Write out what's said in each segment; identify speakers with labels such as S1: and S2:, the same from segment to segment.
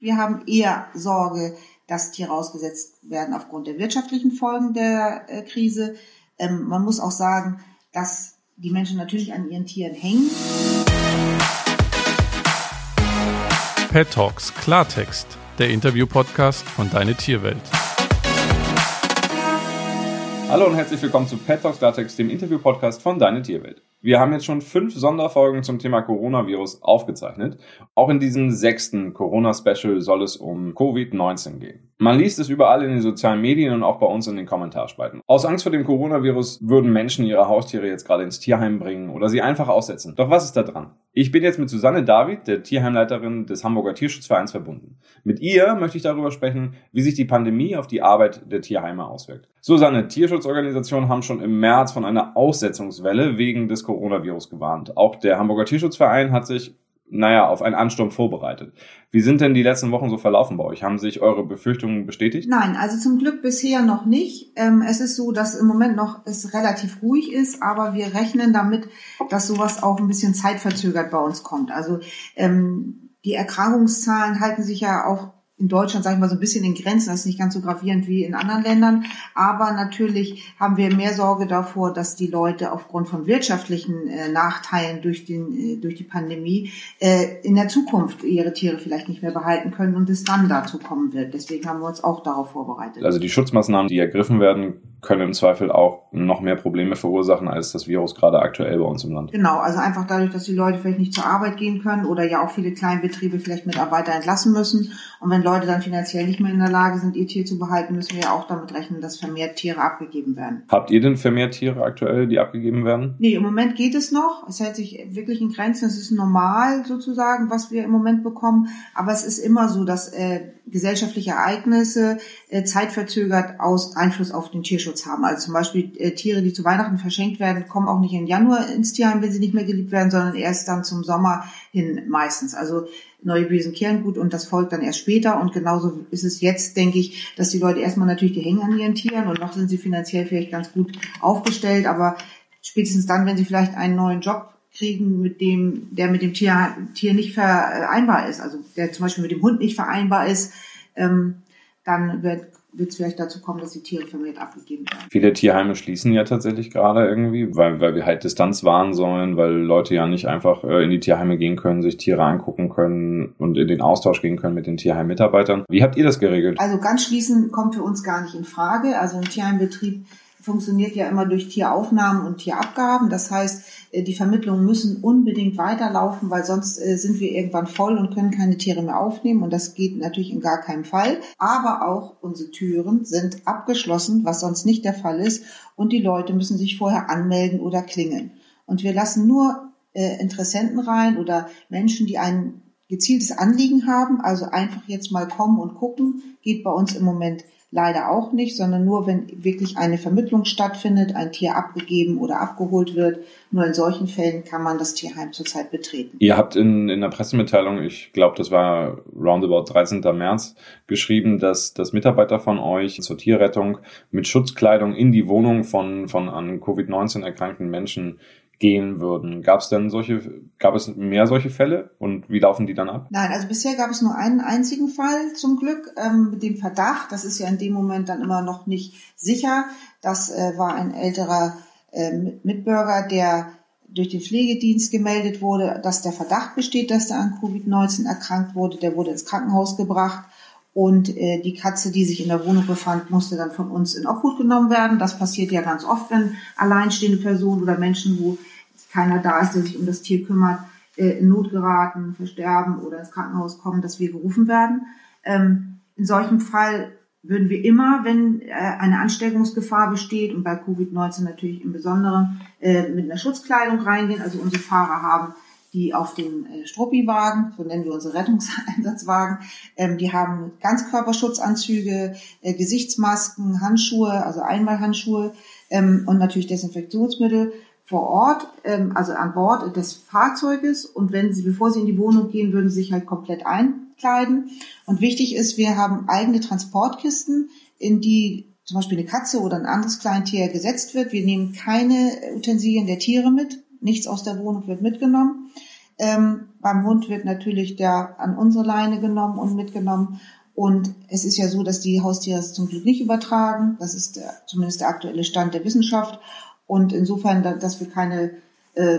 S1: Wir haben eher Sorge, dass Tiere ausgesetzt werden aufgrund der wirtschaftlichen Folgen der äh, Krise. Ähm, man muss auch sagen, dass die Menschen natürlich an ihren Tieren hängen.
S2: Pet Talks Klartext, der Interview-Podcast von Deine Tierwelt. Hallo und herzlich willkommen zu Pet Talks Klartext, dem Interview-Podcast von Deine Tierwelt. Wir haben jetzt schon fünf Sonderfolgen zum Thema Coronavirus aufgezeichnet. Auch in diesem sechsten Corona-Special soll es um Covid-19 gehen. Man liest es überall in den sozialen Medien und auch bei uns in den Kommentarspalten. Aus Angst vor dem Coronavirus würden Menschen ihre Haustiere jetzt gerade ins Tierheim bringen oder sie einfach aussetzen. Doch was ist da dran? Ich bin jetzt mit Susanne David, der Tierheimleiterin des Hamburger Tierschutzvereins, verbunden. Mit ihr möchte ich darüber sprechen, wie sich die Pandemie auf die Arbeit der Tierheime auswirkt. Susanne, Tierschutzorganisationen haben schon im März von einer Aussetzungswelle wegen des Coronavirus gewarnt. Auch der Hamburger Tierschutzverein hat sich naja, auf einen Ansturm vorbereitet. Wie sind denn die letzten Wochen so verlaufen bei euch? Haben sich eure Befürchtungen bestätigt?
S1: Nein, also zum Glück bisher noch nicht. Ähm, es ist so, dass im Moment noch es relativ ruhig ist, aber wir rechnen damit, dass sowas auch ein bisschen zeitverzögert bei uns kommt. Also ähm, die Erkrankungszahlen halten sich ja auch in Deutschland, sage ich mal, so ein bisschen in Grenzen. Das ist nicht ganz so gravierend wie in anderen Ländern. Aber natürlich haben wir mehr Sorge davor, dass die Leute aufgrund von wirtschaftlichen äh, Nachteilen durch, den, äh, durch die Pandemie äh, in der Zukunft ihre Tiere vielleicht nicht mehr behalten können und es dann dazu kommen wird. Deswegen haben wir uns auch darauf vorbereitet.
S2: Also die Schutzmaßnahmen, die ergriffen werden, können im Zweifel auch noch mehr Probleme verursachen, als das Virus gerade aktuell bei uns im Land.
S1: Genau, also einfach dadurch, dass die Leute vielleicht nicht zur Arbeit gehen können oder ja auch viele Kleinbetriebe vielleicht Mitarbeiter entlassen müssen. Und wenn Leute dann finanziell nicht mehr in der Lage sind, ihr Tier zu behalten, müssen wir ja auch damit rechnen, dass vermehrt Tiere abgegeben werden.
S2: Habt ihr denn vermehrt Tiere aktuell, die abgegeben werden?
S1: Nee, im Moment geht es noch. Es hält sich wirklich in Grenzen. Es ist normal sozusagen, was wir im Moment bekommen. Aber es ist immer so, dass äh, gesellschaftliche Ereignisse äh, zeitverzögert aus Einfluss auf den Tierschutz haben. Also zum Beispiel äh, Tiere, die zu Weihnachten verschenkt werden, kommen auch nicht im Januar ins Tierheim, wenn sie nicht mehr geliebt werden, sondern erst dann zum Sommer hin meistens. Also neue Bösen kehren gut und das folgt dann erst später. Und genauso ist es jetzt, denke ich, dass die Leute erstmal natürlich, die hängen an ihren Tieren und noch sind sie finanziell vielleicht ganz gut aufgestellt, aber spätestens dann, wenn sie vielleicht einen neuen Job kriegen, mit dem, der mit dem Tier, Tier nicht vereinbar ist, also der zum Beispiel mit dem Hund nicht vereinbar ist, ähm, dann wird wird es vielleicht dazu kommen, dass die Tiere vermehrt abgegeben werden.
S2: Viele Tierheime schließen ja tatsächlich gerade irgendwie, weil, weil wir halt Distanz wahren sollen, weil Leute ja nicht einfach äh, in die Tierheime gehen können, sich Tiere angucken können und in den Austausch gehen können mit den Tierheim-Mitarbeitern. Wie habt ihr das geregelt?
S1: Also ganz schließen kommt für uns gar nicht in Frage. Also ein Tierheimbetrieb funktioniert ja immer durch Tieraufnahmen und Tierabgaben. Das heißt, äh, die Vermittlungen müssen unbedingt weiterlaufen, weil sonst äh, sind wir irgendwann voll und können keine Tiere mehr aufnehmen. Und das geht natürlich in gar keinem Fall. Aber auch unsere Türen sind abgeschlossen, was sonst nicht der Fall ist. Und die Leute müssen sich vorher anmelden oder klingeln. Und wir lassen nur äh, Interessenten rein oder Menschen, die ein gezieltes Anliegen haben. Also einfach jetzt mal kommen und gucken, geht bei uns im Moment leider auch nicht, sondern nur, wenn wirklich eine Vermittlung stattfindet, ein Tier abgegeben oder abgeholt wird. Nur in solchen Fällen kann man das Tierheim zurzeit betreten.
S2: Ihr habt in, in der Pressemitteilung, ich glaube, das war roundabout 13. März, geschrieben, dass, dass Mitarbeiter von euch zur Tierrettung mit Schutzkleidung in die Wohnung von, von an Covid-19 erkrankten Menschen gehen würden. Gab es denn solche, gab es mehr solche Fälle und wie laufen die dann ab?
S1: Nein, also bisher gab es nur einen einzigen Fall zum Glück ähm, mit dem Verdacht. Das ist ja in dem Moment dann immer noch nicht sicher. Das äh, war ein älterer äh, Mitbürger, der durch den Pflegedienst gemeldet wurde, dass der Verdacht besteht, dass er an Covid-19 erkrankt wurde. Der wurde ins Krankenhaus gebracht und äh, die Katze, die sich in der Wohnung befand, musste dann von uns in Obhut genommen werden. Das passiert ja ganz oft, wenn alleinstehende Personen oder Menschen, wo keiner da ist, der sich um das Tier kümmert, äh, in Not geraten, versterben oder ins Krankenhaus kommen, dass wir gerufen werden. Ähm, in solchem Fall würden wir immer, wenn äh, eine Ansteckungsgefahr besteht und bei Covid-19 natürlich im Besonderen, äh, mit einer Schutzkleidung reingehen. Also unsere Fahrer haben die auf den äh, Struppi-Wagen, so nennen wir unsere Rettungseinsatzwagen, ähm, die haben Ganzkörperschutzanzüge, Gesichtsmasken, Handschuhe, also Einmalhandschuhe ähm, und natürlich Desinfektionsmittel vor Ort, ähm, also an Bord des Fahrzeuges. Und wenn sie, bevor sie in die Wohnung gehen, würden sie sich halt komplett einkleiden. Und wichtig ist, wir haben eigene Transportkisten, in die zum Beispiel eine Katze oder ein anderes Kleintier gesetzt wird. Wir nehmen keine Utensilien der Tiere mit. Nichts aus der Wohnung wird mitgenommen. Ähm, beim Hund wird natürlich der an unsere Leine genommen und mitgenommen. Und es ist ja so, dass die Haustiere es zum Glück nicht übertragen. Das ist der, zumindest der aktuelle Stand der Wissenschaft. Und insofern, dass wir keine äh,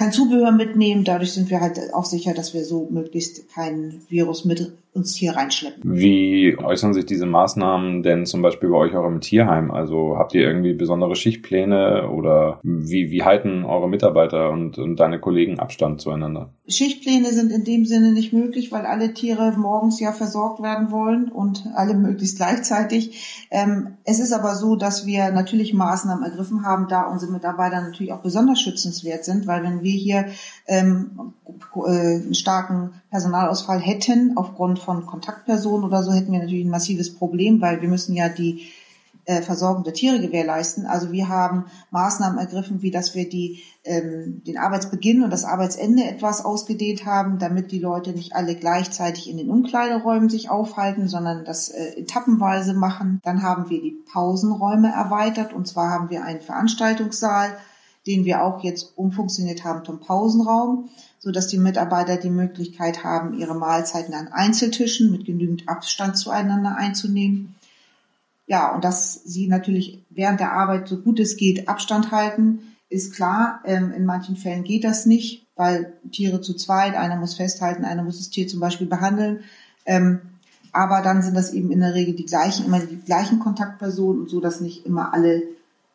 S1: kein Zubehör mitnehmen. Dadurch sind wir halt auch sicher, dass wir so möglichst kein Virus mit uns hier reinschleppen.
S2: Wie äußern sich diese Maßnahmen denn zum Beispiel bei euch auch im Tierheim? Also habt ihr irgendwie besondere Schichtpläne oder wie, wie halten eure Mitarbeiter und, und deine Kollegen Abstand zueinander?
S1: Schichtpläne sind in dem Sinne nicht möglich, weil alle Tiere morgens ja versorgt werden wollen und alle möglichst gleichzeitig. Ähm, es ist aber so, dass wir natürlich Maßnahmen ergriffen haben, da unsere Mitarbeiter natürlich auch besonders schützenswert sind, weil wenn wir hier ähm, äh, einen starken Personalausfall hätten aufgrund von Kontaktpersonen oder so, hätten wir natürlich ein massives Problem, weil wir müssen ja die äh, Versorgung der Tiere gewährleisten. Also wir haben Maßnahmen ergriffen, wie dass wir die, ähm, den Arbeitsbeginn und das Arbeitsende etwas ausgedehnt haben, damit die Leute nicht alle gleichzeitig in den Umkleideräumen sich aufhalten, sondern das äh, etappenweise machen. Dann haben wir die Pausenräume erweitert und zwar haben wir einen Veranstaltungssaal, den wir auch jetzt umfunktioniert haben zum Pausenraum so dass die Mitarbeiter die Möglichkeit haben, ihre Mahlzeiten an Einzeltischen mit genügend Abstand zueinander einzunehmen. Ja, und dass sie natürlich während der Arbeit so gut es geht Abstand halten, ist klar. Ähm, in manchen Fällen geht das nicht, weil Tiere zu zweit, einer muss festhalten, einer muss das Tier zum Beispiel behandeln. Ähm, aber dann sind das eben in der Regel die gleichen, immer die gleichen Kontaktpersonen, so dass nicht immer alle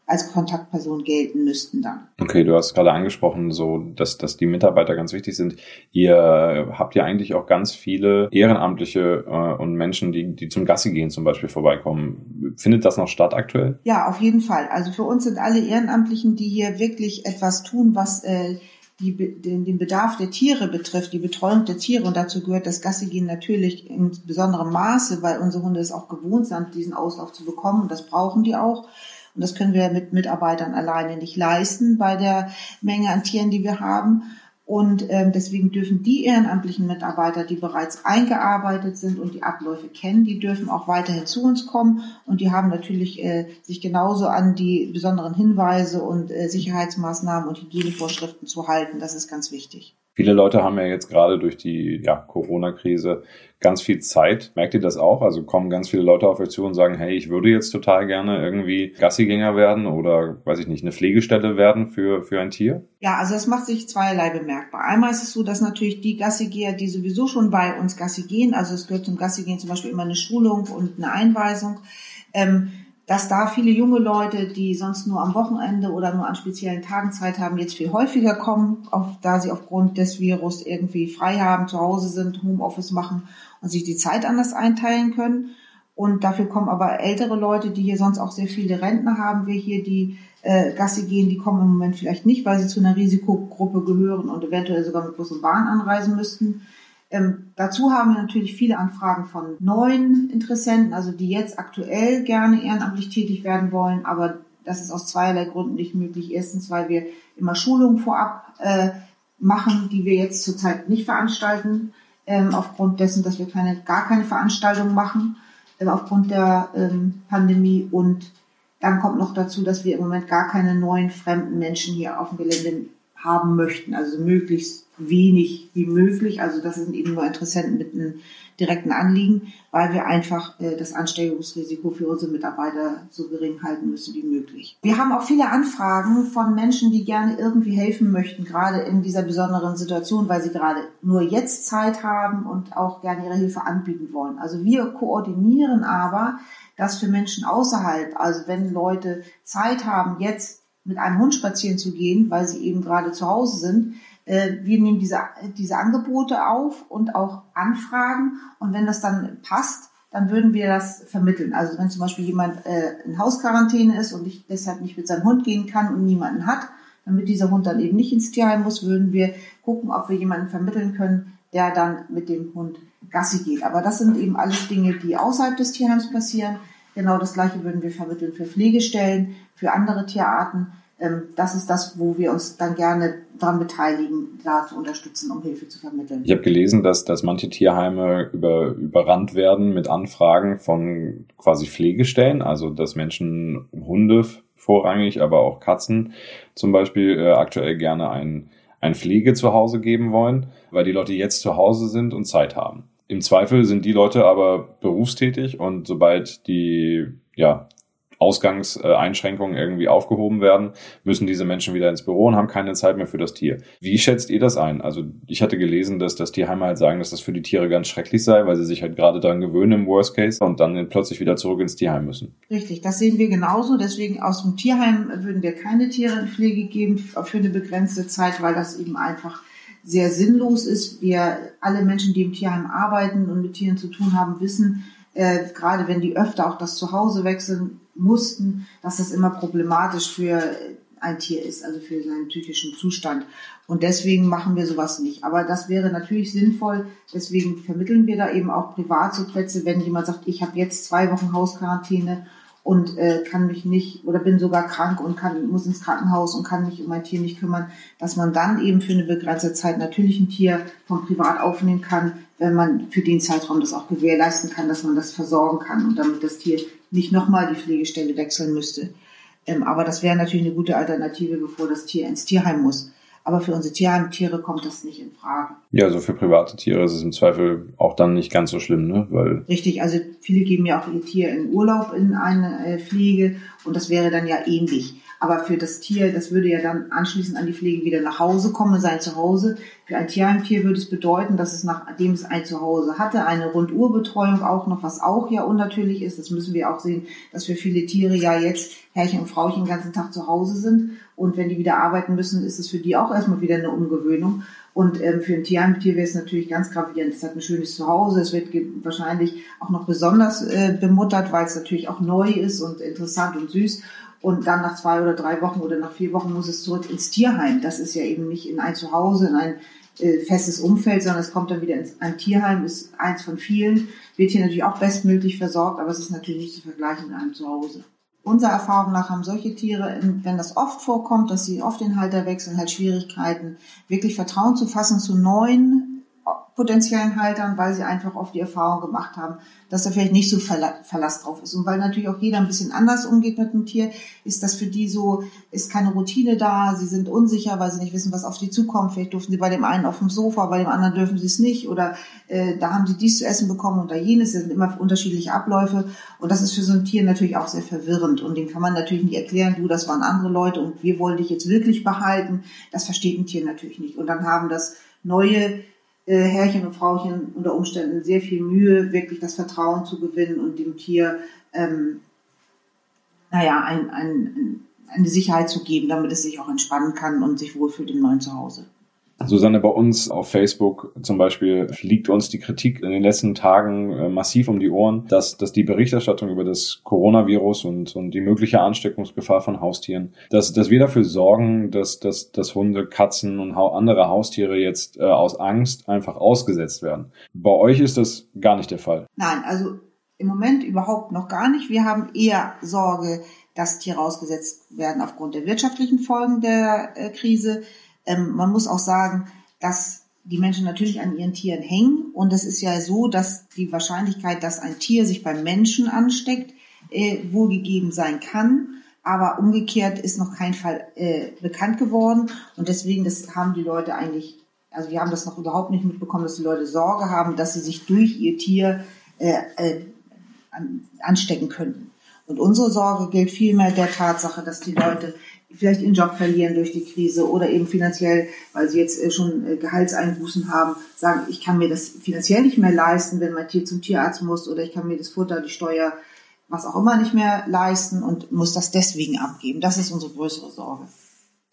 S1: als Kontaktperson gelten müssten dann.
S2: Okay, du hast gerade angesprochen, so dass, dass die Mitarbeiter ganz wichtig sind. Ihr habt ja eigentlich auch ganz viele Ehrenamtliche äh, und Menschen, die, die zum Gassi gehen zum Beispiel vorbeikommen. Findet das noch statt aktuell?
S1: Ja, auf jeden Fall. Also für uns sind alle Ehrenamtlichen, die hier wirklich etwas tun, was äh, die, den, den Bedarf der Tiere betrifft, die Betreuung der Tiere. Und dazu gehört das Gassigehen natürlich in besonderem Maße, weil unsere Hunde es auch gewohnt sind, diesen Auslauf zu bekommen. Und das brauchen die auch. Und das können wir mit Mitarbeitern alleine nicht leisten bei der Menge an Tieren, die wir haben. Und ähm, deswegen dürfen die ehrenamtlichen Mitarbeiter, die bereits eingearbeitet sind und die Abläufe kennen, die dürfen auch weiterhin zu uns kommen. Und die haben natürlich äh, sich genauso an die besonderen Hinweise und äh, Sicherheitsmaßnahmen und Hygienevorschriften zu halten. Das ist ganz wichtig.
S2: Viele Leute haben ja jetzt gerade durch die ja, Corona-Krise ganz viel Zeit. Merkt ihr das auch? Also kommen ganz viele Leute auf euch zu und sagen, hey, ich würde jetzt total gerne irgendwie Gassigänger werden oder, weiß ich nicht, eine Pflegestelle werden für, für ein Tier?
S1: Ja, also das macht sich zweierlei bemerkbar. Einmal ist es so, dass natürlich die Gassigeher, die sowieso schon bei uns Gassi gehen, also es gehört zum Gassigehen zum Beispiel immer eine Schulung und eine Einweisung, ähm, dass da viele junge Leute, die sonst nur am Wochenende oder nur an speziellen Tagen Zeit haben, jetzt viel häufiger kommen, auf, da sie aufgrund des Virus irgendwie frei haben, zu Hause sind, Homeoffice machen und sich die Zeit anders einteilen können. Und dafür kommen aber ältere Leute, die hier sonst auch sehr viele Rentner haben, wir hier, die äh, Gassi gehen, die kommen im Moment vielleicht nicht, weil sie zu einer Risikogruppe gehören und eventuell sogar mit Bus und Bahn anreisen müssten. Ähm, dazu haben wir natürlich viele Anfragen von neuen Interessenten, also die jetzt aktuell gerne ehrenamtlich tätig werden wollen, aber das ist aus zweierlei Gründen nicht möglich. Erstens, weil wir immer Schulungen vorab äh, machen, die wir jetzt zurzeit nicht veranstalten, ähm, aufgrund dessen, dass wir keine, gar keine Veranstaltung machen, äh, aufgrund der ähm, Pandemie. Und dann kommt noch dazu, dass wir im Moment gar keine neuen fremden Menschen hier auf dem Gelände haben möchten, also möglichst wenig wie möglich. Also das sind eben nur Interessenten mit einem direkten Anliegen, weil wir einfach äh, das Ansteckungsrisiko für unsere Mitarbeiter so gering halten müssen wie möglich. Wir haben auch viele Anfragen von Menschen, die gerne irgendwie helfen möchten, gerade in dieser besonderen Situation, weil sie gerade nur jetzt Zeit haben und auch gerne ihre Hilfe anbieten wollen. Also wir koordinieren aber das für Menschen außerhalb. Also wenn Leute Zeit haben, jetzt mit einem Hund spazieren zu gehen, weil sie eben gerade zu Hause sind, äh, wir nehmen diese, diese Angebote auf und auch Anfragen. Und wenn das dann passt, dann würden wir das vermitteln. Also wenn zum Beispiel jemand äh, in Hausquarantäne ist und ich deshalb nicht mit seinem Hund gehen kann und niemanden hat, damit dieser Hund dann eben nicht ins Tierheim muss, würden wir gucken, ob wir jemanden vermitteln können, der dann mit dem Hund Gassi geht. Aber das sind eben alles Dinge, die außerhalb des Tierheims passieren. Genau das Gleiche würden wir vermitteln für Pflegestellen, für andere Tierarten. Ähm, das ist das, wo wir uns dann gerne daran beteiligen, da zu unterstützen, um Hilfe zu vermitteln.
S2: Ich habe gelesen, dass, dass manche Tierheime über, überrannt werden mit Anfragen von quasi Pflegestellen, also dass Menschen Hunde vorrangig, aber auch Katzen zum Beispiel äh, aktuell gerne ein ein Pflege zu Hause geben wollen, weil die Leute jetzt zu Hause sind und Zeit haben. Im Zweifel sind die Leute aber berufstätig und sobald die ja, Ausgangseinschränkungen irgendwie aufgehoben werden, müssen diese Menschen wieder ins Büro und haben keine Zeit mehr für das Tier. Wie schätzt ihr das ein? Also ich hatte gelesen, dass das Tierheime halt sagen, dass das für die Tiere ganz schrecklich sei, weil sie sich halt gerade daran gewöhnen im Worst Case und dann plötzlich wieder zurück ins Tierheim müssen.
S1: Richtig, das sehen wir genauso. Deswegen aus dem Tierheim würden wir keine Tiere in Pflege geben für eine begrenzte Zeit, weil das eben einfach sehr sinnlos ist. Wir alle Menschen, die im Tierheim arbeiten und mit Tieren zu tun haben, wissen, äh, gerade wenn die öfter auch das Zuhause wechseln mussten, dass das immer problematisch für ein Tier ist, also für seinen psychischen Zustand. Und deswegen machen wir sowas nicht. Aber das wäre natürlich sinnvoll. Deswegen vermitteln wir da eben auch privat so Plätze, wenn jemand sagt, ich habe jetzt zwei Wochen Hausquarantäne und äh, kann mich nicht oder bin sogar krank und kann, muss ins Krankenhaus und kann mich um mein Tier nicht kümmern, dass man dann eben für eine begrenzte Zeit natürlich ein Tier vom Privat aufnehmen kann, wenn man für den Zeitraum das auch gewährleisten kann, dass man das versorgen kann und damit das Tier nicht nochmal die Pflegestelle wechseln müsste. Ähm, aber das wäre natürlich eine gute Alternative, bevor das Tier ins Tierheim muss. Aber für unsere Tierheimtiere kommt das nicht in Frage.
S2: Ja, also für private Tiere ist es im Zweifel auch dann nicht ganz so schlimm, ne?
S1: Weil Richtig, also viele geben ja auch ihr Tier in Urlaub in eine äh, Pflege und das wäre dann ja ähnlich. Aber für das Tier, das würde ja dann anschließend an die Pflege wieder nach Hause kommen, sein Zuhause. Für ein Tierheimtier würde es bedeuten, dass es nachdem es ein Zuhause hatte, eine Runduhrbetreuung auch noch, was auch ja unnatürlich ist. Das müssen wir auch sehen, dass für viele Tiere ja jetzt Herrchen und Frauchen den ganzen Tag zu Hause sind. Und wenn die wieder arbeiten müssen, ist es für die auch erstmal wieder eine Umgewöhnung. Und ähm, für ein Tierheimtier wäre es natürlich ganz gravierend. Es hat ein schönes Zuhause. Es wird wahrscheinlich auch noch besonders äh, bemuttert, weil es natürlich auch neu ist und interessant und süß und dann nach zwei oder drei Wochen oder nach vier Wochen muss es zurück ins Tierheim. Das ist ja eben nicht in ein Zuhause, in ein äh, festes Umfeld, sondern es kommt dann wieder ins ein Tierheim, ist eins von vielen, wird hier natürlich auch bestmöglich versorgt, aber es ist natürlich nicht zu vergleichen mit einem Zuhause. Unserer Erfahrung nach haben solche Tiere, wenn das oft vorkommt, dass sie oft den Halter wechseln, halt Schwierigkeiten, wirklich Vertrauen zu fassen zu neuen potenziellen Haltern, weil sie einfach oft die Erfahrung gemacht haben, dass da vielleicht nicht so Verlass drauf ist. Und weil natürlich auch jeder ein bisschen anders umgeht mit dem Tier, ist das für die so, ist keine Routine da, sie sind unsicher, weil sie nicht wissen, was auf die zukommt. Vielleicht durften sie bei dem einen auf dem Sofa, bei dem anderen dürfen sie es nicht oder äh, da haben sie dies zu essen bekommen und da jenes. Das sind immer unterschiedliche Abläufe und das ist für so ein Tier natürlich auch sehr verwirrend und dem kann man natürlich nicht erklären, du, das waren andere Leute und wir wollen dich jetzt wirklich behalten. Das versteht ein Tier natürlich nicht. Und dann haben das neue äh, Herrchen und Frauchen unter Umständen sehr viel Mühe, wirklich das Vertrauen zu gewinnen und dem Tier, ähm, naja, ein, ein, eine Sicherheit zu geben, damit es sich auch entspannen kann und sich wohlfühlt im neuen Zuhause.
S2: Susanne, bei uns auf Facebook zum Beispiel fliegt uns die Kritik in den letzten Tagen äh, massiv um die Ohren, dass, dass die Berichterstattung über das Coronavirus und, und die mögliche Ansteckungsgefahr von Haustieren, dass, dass wir dafür sorgen, dass, dass, dass Hunde, Katzen und andere Haustiere jetzt äh, aus Angst einfach ausgesetzt werden. Bei euch ist das gar nicht der Fall.
S1: Nein, also im Moment überhaupt noch gar nicht. Wir haben eher Sorge, dass Tiere ausgesetzt werden aufgrund der wirtschaftlichen Folgen der äh, Krise ähm, man muss auch sagen, dass die Menschen natürlich an ihren Tieren hängen. Und es ist ja so, dass die Wahrscheinlichkeit, dass ein Tier sich beim Menschen ansteckt, äh, wohl sein kann. Aber umgekehrt ist noch kein Fall äh, bekannt geworden. Und deswegen, das haben die Leute eigentlich, also wir haben das noch überhaupt nicht mitbekommen, dass die Leute Sorge haben, dass sie sich durch ihr Tier äh, äh, anstecken könnten. Und unsere Sorge gilt vielmehr der Tatsache, dass die Leute vielleicht ihren Job verlieren durch die Krise oder eben finanziell, weil sie jetzt äh, schon äh, Gehaltseinbußen haben, sagen, ich kann mir das finanziell nicht mehr leisten, wenn mein Tier zum Tierarzt muss oder ich kann mir das Futter, die Steuer, was auch immer nicht mehr leisten und muss das deswegen abgeben. Das ist unsere größere Sorge.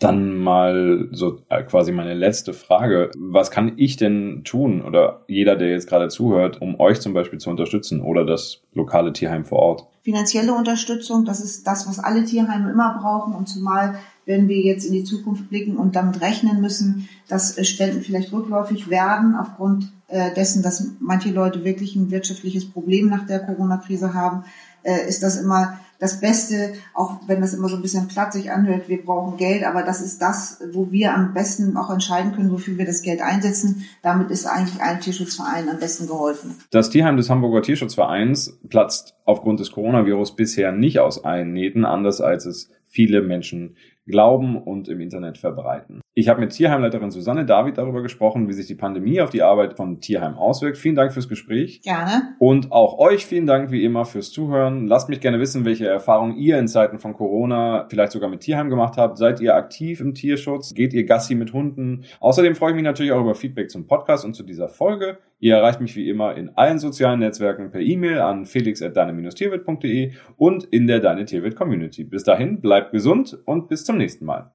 S2: Dann mal so äh, quasi meine letzte Frage. Was kann ich denn tun oder jeder, der jetzt gerade zuhört, um euch zum Beispiel zu unterstützen oder das lokale Tierheim vor Ort?
S1: Finanzielle Unterstützung, das ist das, was alle Tierheime immer brauchen und zumal wenn wir jetzt in die Zukunft blicken und damit rechnen müssen, dass äh, Spenden vielleicht rückläufig werden aufgrund äh, dessen, dass manche Leute wirklich ein wirtschaftliches Problem nach der Corona-Krise haben, ist das immer das Beste, auch wenn das immer so ein bisschen platt sich anhört, wir brauchen Geld, aber das ist das, wo wir am besten auch entscheiden können, wofür wir das Geld einsetzen. Damit ist eigentlich ein Tierschutzverein am besten geholfen.
S2: Das Tierheim des Hamburger Tierschutzvereins platzt aufgrund des Coronavirus bisher nicht aus allen Nähten, anders als es viele Menschen glauben und im Internet verbreiten. Ich habe mit Tierheimleiterin Susanne David darüber gesprochen, wie sich die Pandemie auf die Arbeit von Tierheim auswirkt. Vielen Dank fürs Gespräch.
S1: Gerne.
S2: Und auch euch vielen Dank wie immer fürs Zuhören. Lasst mich gerne wissen, welche Erfahrungen ihr in Zeiten von Corona vielleicht sogar mit Tierheim gemacht habt. Seid ihr aktiv im Tierschutz? Geht ihr Gassi mit Hunden? Außerdem freue ich mich natürlich auch über Feedback zum Podcast und zu dieser Folge. Ihr erreicht mich wie immer in allen sozialen Netzwerken per E-Mail an felix.deine-tierwirt.de und in der Deine Tierwirt Community. Bis dahin, bleibt gesund und bis zum nächsten Mal.